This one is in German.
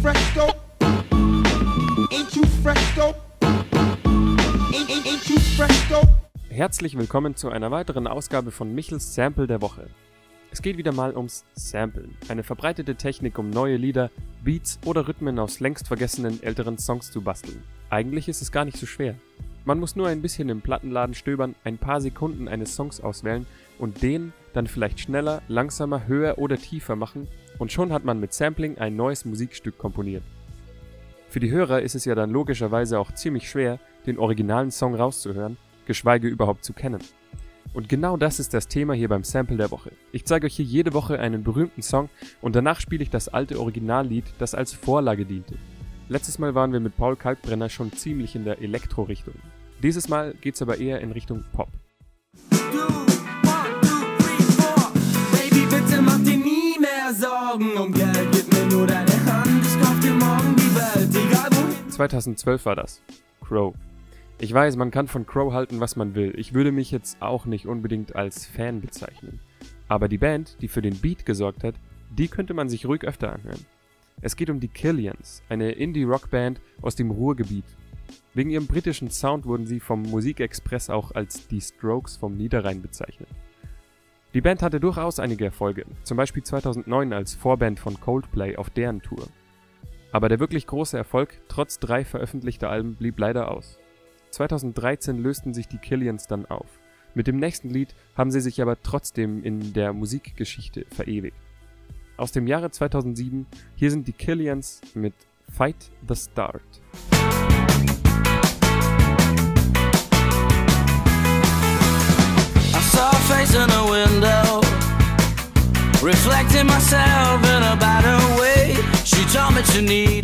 fresh though? Ain't you fresh though? Herzlich willkommen zu einer weiteren Ausgabe von Michels Sample der Woche. Es geht wieder mal ums Samplen, eine verbreitete Technik, um neue Lieder, Beats oder Rhythmen aus längst vergessenen älteren Songs zu basteln. Eigentlich ist es gar nicht so schwer. Man muss nur ein bisschen im Plattenladen stöbern, ein paar Sekunden eines Songs auswählen und den dann vielleicht schneller, langsamer, höher oder tiefer machen und schon hat man mit Sampling ein neues Musikstück komponiert. Für die Hörer ist es ja dann logischerweise auch ziemlich schwer, den originalen Song rauszuhören, geschweige überhaupt zu kennen. Und genau das ist das Thema hier beim Sample der Woche. Ich zeige euch hier jede Woche einen berühmten Song und danach spiele ich das alte Originallied, das als Vorlage diente. Letztes Mal waren wir mit Paul Kalkbrenner schon ziemlich in der Elektro-Richtung. Dieses Mal geht's aber eher in Richtung Pop. Sorgen um Geld, gib mir nur deine Hand, ich kauf dir morgen die Welt, egal wohin. 2012 war das. Crow. Ich weiß, man kann von Crow halten, was man will. Ich würde mich jetzt auch nicht unbedingt als Fan bezeichnen. Aber die Band, die für den Beat gesorgt hat, die könnte man sich ruhig öfter anhören. Es geht um die Killians, eine Indie-Rock-Band aus dem Ruhrgebiet. Wegen ihrem britischen Sound wurden sie vom Musikexpress auch als die Strokes vom Niederrhein bezeichnet. Die Band hatte durchaus einige Erfolge, zum Beispiel 2009 als Vorband von Coldplay auf deren Tour. Aber der wirklich große Erfolg, trotz drei veröffentlichter Alben, blieb leider aus. 2013 lösten sich die Killians dann auf. Mit dem nächsten Lied haben sie sich aber trotzdem in der Musikgeschichte verewigt. Aus dem Jahre 2007, hier sind die Killians mit Fight the Start. face in a window, reflecting myself in a better way. She told me to need.